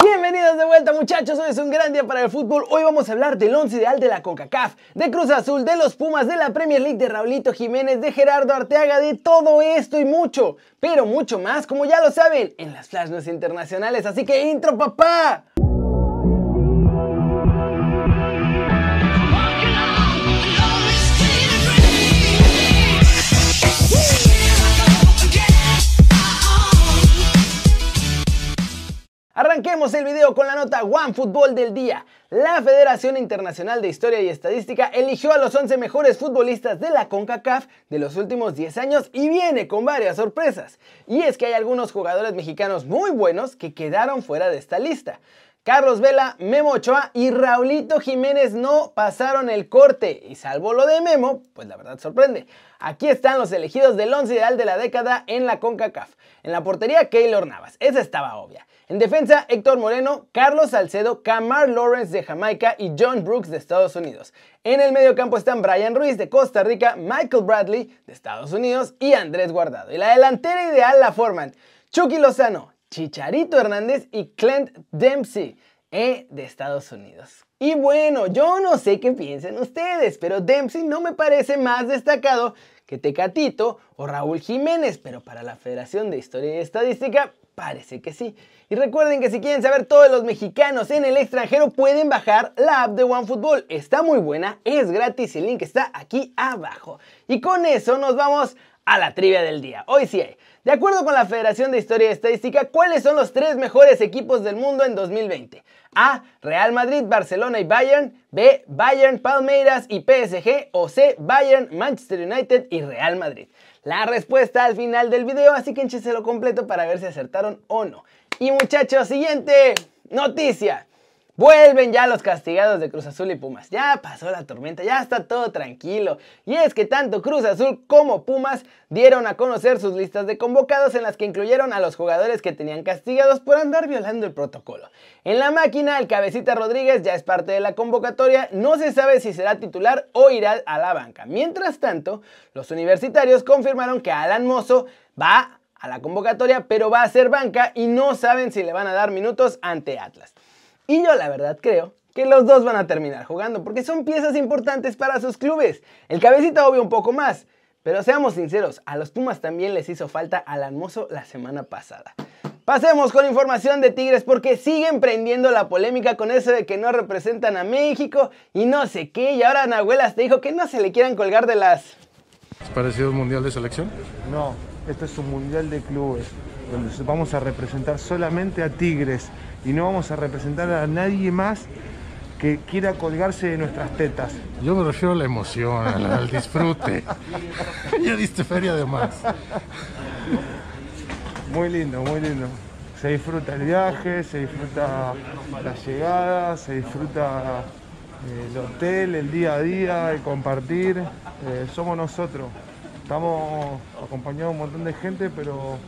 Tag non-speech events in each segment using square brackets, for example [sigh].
Bienvenidos de vuelta muchachos, hoy es un gran día para el fútbol. Hoy vamos a hablar del once ideal de la CONCACAF, de Cruz Azul, de los Pumas, de la Premier League, de Raulito Jiménez, de Gerardo Arteaga, de todo esto y mucho, pero mucho más, como ya lo saben, en las Flash News Internacionales. Así que intro papá. El video con la nota One Fútbol del día. La Federación Internacional de Historia y Estadística eligió a los 11 mejores futbolistas de la CONCACAF de los últimos 10 años y viene con varias sorpresas. Y es que hay algunos jugadores mexicanos muy buenos que quedaron fuera de esta lista. Carlos Vela, Memo Ochoa y Raulito Jiménez no pasaron el corte. Y salvo lo de Memo, pues la verdad sorprende. Aquí están los elegidos del 11 ideal de la década en la CONCACAF. En la portería, Keylor Navas. Esa estaba obvia. En defensa, Héctor Moreno, Carlos Salcedo, Camar Lawrence de Jamaica y John Brooks de Estados Unidos. En el medio campo están Brian Ruiz de Costa Rica, Michael Bradley de Estados Unidos y Andrés Guardado. Y la delantera ideal la forman Chucky Lozano, Chicharito Hernández y Clint Dempsey eh, de Estados Unidos. Y bueno, yo no sé qué piensen ustedes, pero Dempsey no me parece más destacado que Tecatito o Raúl Jiménez, pero para la Federación de Historia y Estadística parece que sí. Y recuerden que si quieren saber todos los mexicanos en el extranjero pueden bajar la app de OneFootball. Está muy buena, es gratis, el link está aquí abajo. Y con eso nos vamos a la trivia del día. Hoy sí hay. De acuerdo con la Federación de Historia y Estadística, ¿cuáles son los tres mejores equipos del mundo en 2020? A. Real Madrid, Barcelona y Bayern. B. Bayern, Palmeiras y PSG. O C. Bayern, Manchester United y Real Madrid. La respuesta al final del video, así que lo completo para ver si acertaron o no. Y muchachos, siguiente noticia. Vuelven ya los castigados de Cruz Azul y Pumas. Ya pasó la tormenta, ya está todo tranquilo. Y es que tanto Cruz Azul como Pumas dieron a conocer sus listas de convocados en las que incluyeron a los jugadores que tenían castigados por andar violando el protocolo. En la máquina, el cabecita Rodríguez ya es parte de la convocatoria, no se sabe si será titular o irá a la banca. Mientras tanto, los universitarios confirmaron que Alan Mozo va a la convocatoria, pero va a ser banca y no saben si le van a dar minutos ante Atlas. Y yo la verdad creo que los dos van a terminar jugando porque son piezas importantes para sus clubes. El cabecita obvio un poco más, pero seamos sinceros, a los Pumas también les hizo falta al almozo la semana pasada. Pasemos con información de Tigres porque siguen prendiendo la polémica con eso de que no representan a México y no sé qué. Y ahora Nahuelas te dijo que no se le quieran colgar de las... ¿Es parecido un mundial de selección? No, este es un mundial de clubes donde vamos a representar solamente a Tigres y no vamos a representar a nadie más que quiera colgarse de nuestras tetas. Yo me refiero a la emoción, al, disfrute. [laughs] ya diste feria de más. Muy lindo, muy lindo. Se disfruta el viaje, se disfruta la llegada, se disfruta eh, el hotel, el día a día, el compartir. Eh, somos nosotros. Estamos acompañados de un montón de gente, pero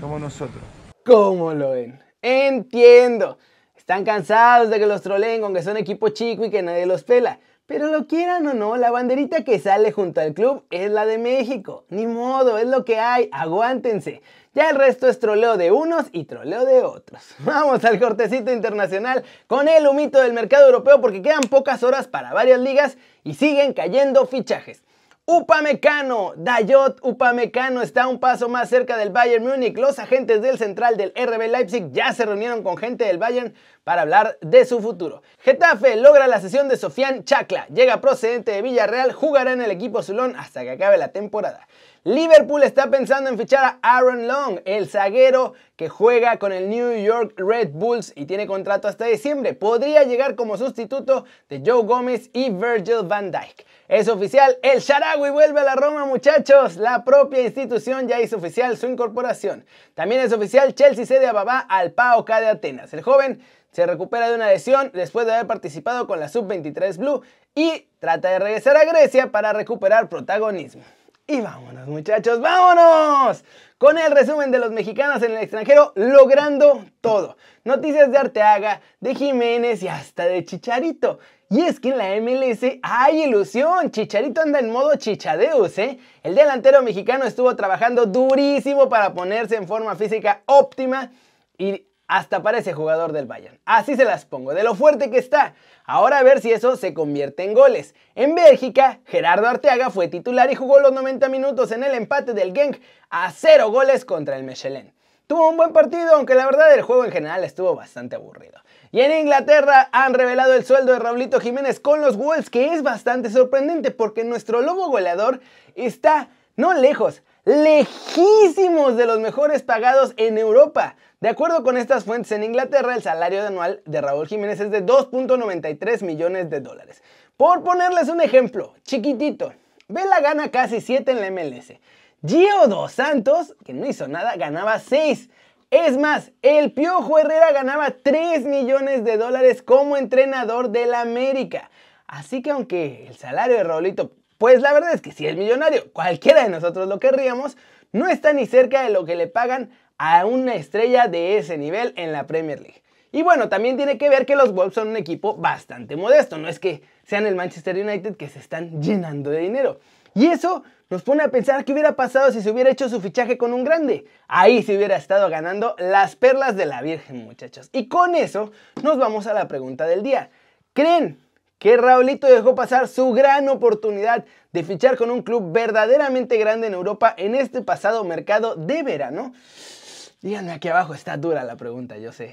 somos nosotros. ¿Cómo lo ven? Entiendo. Están cansados de que los troleen con que son equipo chico y que nadie los pela. Pero lo quieran o no, la banderita que sale junto al club es la de México. Ni modo, es lo que hay, aguántense. Ya el resto es troleo de unos y troleo de otros. [laughs] Vamos al cortecito internacional con el humito del mercado europeo porque quedan pocas horas para varias ligas y siguen cayendo fichajes. Upamecano, Dayot Upamecano está un paso más cerca del Bayern Múnich. Los agentes del central del RB Leipzig ya se reunieron con gente del Bayern para hablar de su futuro. Getafe logra la sesión de Sofian Chacla. Llega procedente de Villarreal, jugará en el equipo Zulón hasta que acabe la temporada. Liverpool está pensando en fichar a Aaron Long, el zaguero que juega con el New York Red Bulls y tiene contrato hasta diciembre. Podría llegar como sustituto de Joe Gómez y Virgil van Dijk. Es oficial, el Sharawi vuelve a la Roma, muchachos. La propia institución ya hizo oficial su incorporación. También es oficial, Chelsea cede a Babá al PAOK de Atenas. El joven se recupera de una lesión después de haber participado con la Sub-23 Blue y trata de regresar a Grecia para recuperar protagonismo. Y vámonos muchachos, vámonos con el resumen de los mexicanos en el extranjero logrando todo. Noticias de Arteaga, de Jiménez y hasta de Chicharito. Y es que en la MLS hay ilusión, Chicharito anda en modo chichadeus, ¿eh? El delantero mexicano estuvo trabajando durísimo para ponerse en forma física óptima y hasta parece jugador del Bayern. Así se las pongo, de lo fuerte que está. Ahora a ver si eso se convierte en goles. En Bélgica, Gerardo Arteaga fue titular y jugó los 90 minutos en el empate del Genk a 0 goles contra el Mechelen. Tuvo un buen partido, aunque la verdad el juego en general estuvo bastante aburrido. Y en Inglaterra han revelado el sueldo de Raulito Jiménez con los Wolves, que es bastante sorprendente porque nuestro lobo goleador está no lejos, lejísimos de los mejores pagados en Europa. De acuerdo con estas fuentes en Inglaterra, el salario anual de Raúl Jiménez es de 2.93 millones de dólares. Por ponerles un ejemplo, chiquitito, Vela gana casi 7 en la MLS. Gio Dos Santos, que no hizo nada, ganaba 6. Es más, el Piojo Herrera ganaba 3 millones de dólares como entrenador del América. Así que aunque el salario de Raulito pues la verdad es que si es millonario, cualquiera de nosotros lo querríamos, no está ni cerca de lo que le pagan a una estrella de ese nivel en la Premier League. Y bueno, también tiene que ver que los Wolves son un equipo bastante modesto, no es que sean el Manchester United que se están llenando de dinero. Y eso nos pone a pensar qué hubiera pasado si se hubiera hecho su fichaje con un grande. Ahí se hubiera estado ganando las perlas de la Virgen, muchachos. Y con eso nos vamos a la pregunta del día. ¿Creen que Raulito dejó pasar su gran oportunidad de fichar con un club verdaderamente grande en Europa en este pasado mercado de verano? Díganme aquí abajo, está dura la pregunta, yo sé.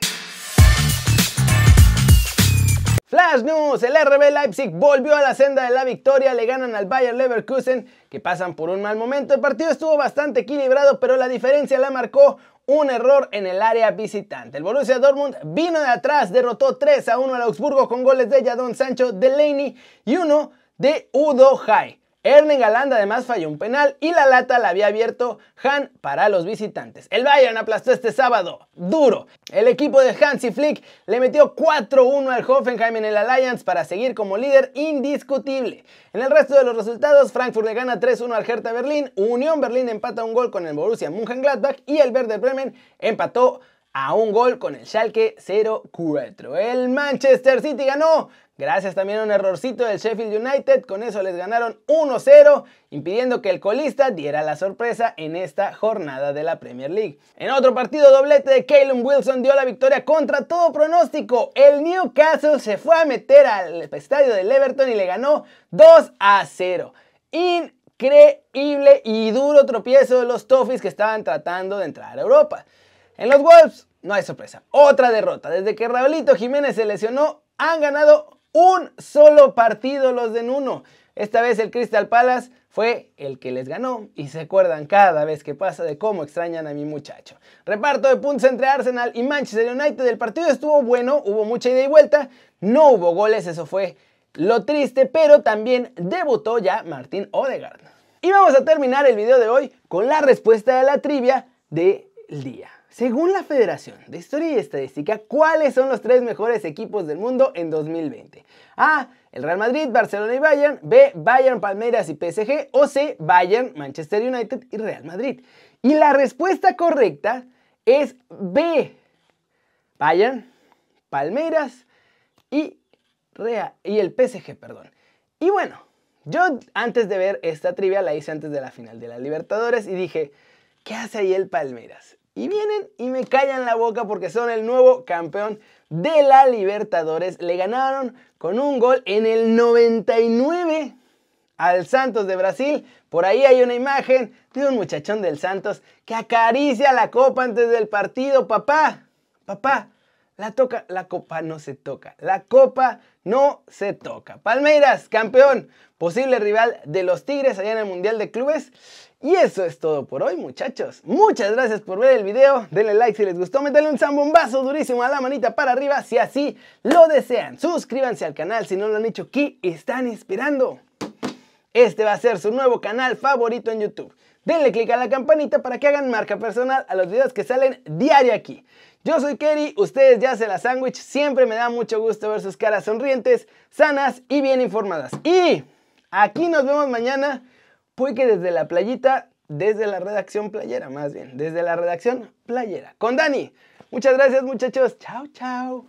Flash News, el RB Leipzig volvió a la senda de la victoria, le ganan al Bayer Leverkusen, que pasan por un mal momento. El partido estuvo bastante equilibrado, pero la diferencia la marcó un error en el área visitante. El Borussia Dortmund vino de atrás, derrotó 3 a 1 al Augsburgo con goles de Jadon Sancho, Delaney y uno de Udo Jai. Erling Haaland además falló un penal y la lata la había abierto Han para los visitantes. El Bayern aplastó este sábado, duro. El equipo de Hansi Flick le metió 4-1 al Hoffenheim en el Alliance para seguir como líder indiscutible. En el resto de los resultados, Frankfurt le gana 3-1 al Hertha Berlín, Unión Berlín empata un gol con el Borussia Mönchengladbach y el Werder Bremen empató a un gol con el Schalke 0-4. El Manchester City ganó Gracias también a un errorcito del Sheffield United, con eso les ganaron 1-0, impidiendo que el colista diera la sorpresa en esta jornada de la Premier League. En otro partido doblete de Calum Wilson dio la victoria contra todo pronóstico. El Newcastle se fue a meter al estadio del Everton y le ganó 2-0. Increíble y duro tropiezo de los Toffees que estaban tratando de entrar a Europa. En los Wolves no hay sorpresa. Otra derrota. Desde que Raulito Jiménez se lesionó, han ganado un solo partido los de Nuno. Esta vez el Crystal Palace fue el que les ganó y se acuerdan cada vez que pasa de cómo extrañan a mi muchacho. Reparto de puntos entre Arsenal y Manchester United. El partido estuvo bueno, hubo mucha ida y vuelta, no hubo goles, eso fue lo triste, pero también debutó ya Martín Odegaard. Y vamos a terminar el video de hoy con la respuesta de la trivia del día. Según la Federación de Historia y Estadística, ¿cuáles son los tres mejores equipos del mundo en 2020? A. El Real Madrid, Barcelona y Bayern. B. Bayern, Palmeiras y PSG. O C. Bayern, Manchester United y Real Madrid. Y la respuesta correcta es B. Bayern, Palmeiras y, y el PSG, perdón. Y bueno, yo antes de ver esta trivia la hice antes de la final de la Libertadores y dije, ¿qué hace ahí el Palmeiras? Y vienen y me callan la boca porque son el nuevo campeón de la Libertadores. Le ganaron con un gol en el 99 al Santos de Brasil. Por ahí hay una imagen de un muchachón del Santos que acaricia la copa antes del partido. Papá, papá, la toca, la copa no se toca. La copa no se toca. Palmeiras, campeón, posible rival de los Tigres allá en el Mundial de Clubes. Y eso es todo por hoy, muchachos. Muchas gracias por ver el video. Denle like si les gustó. Métanle un zambombazo durísimo a la manita para arriba si así lo desean. Suscríbanse al canal si no lo han hecho. ¿Qué están esperando? Este va a ser su nuevo canal favorito en YouTube. Denle click a la campanita para que hagan marca personal a los videos que salen diario aquí. Yo soy Kerry, ustedes ya se la sándwich. Siempre me da mucho gusto ver sus caras sonrientes, sanas y bien informadas. Y aquí nos vemos mañana fue que desde la playita, desde la redacción playera, más bien, desde la redacción playera. Con Dani. Muchas gracias muchachos. Chao, chao.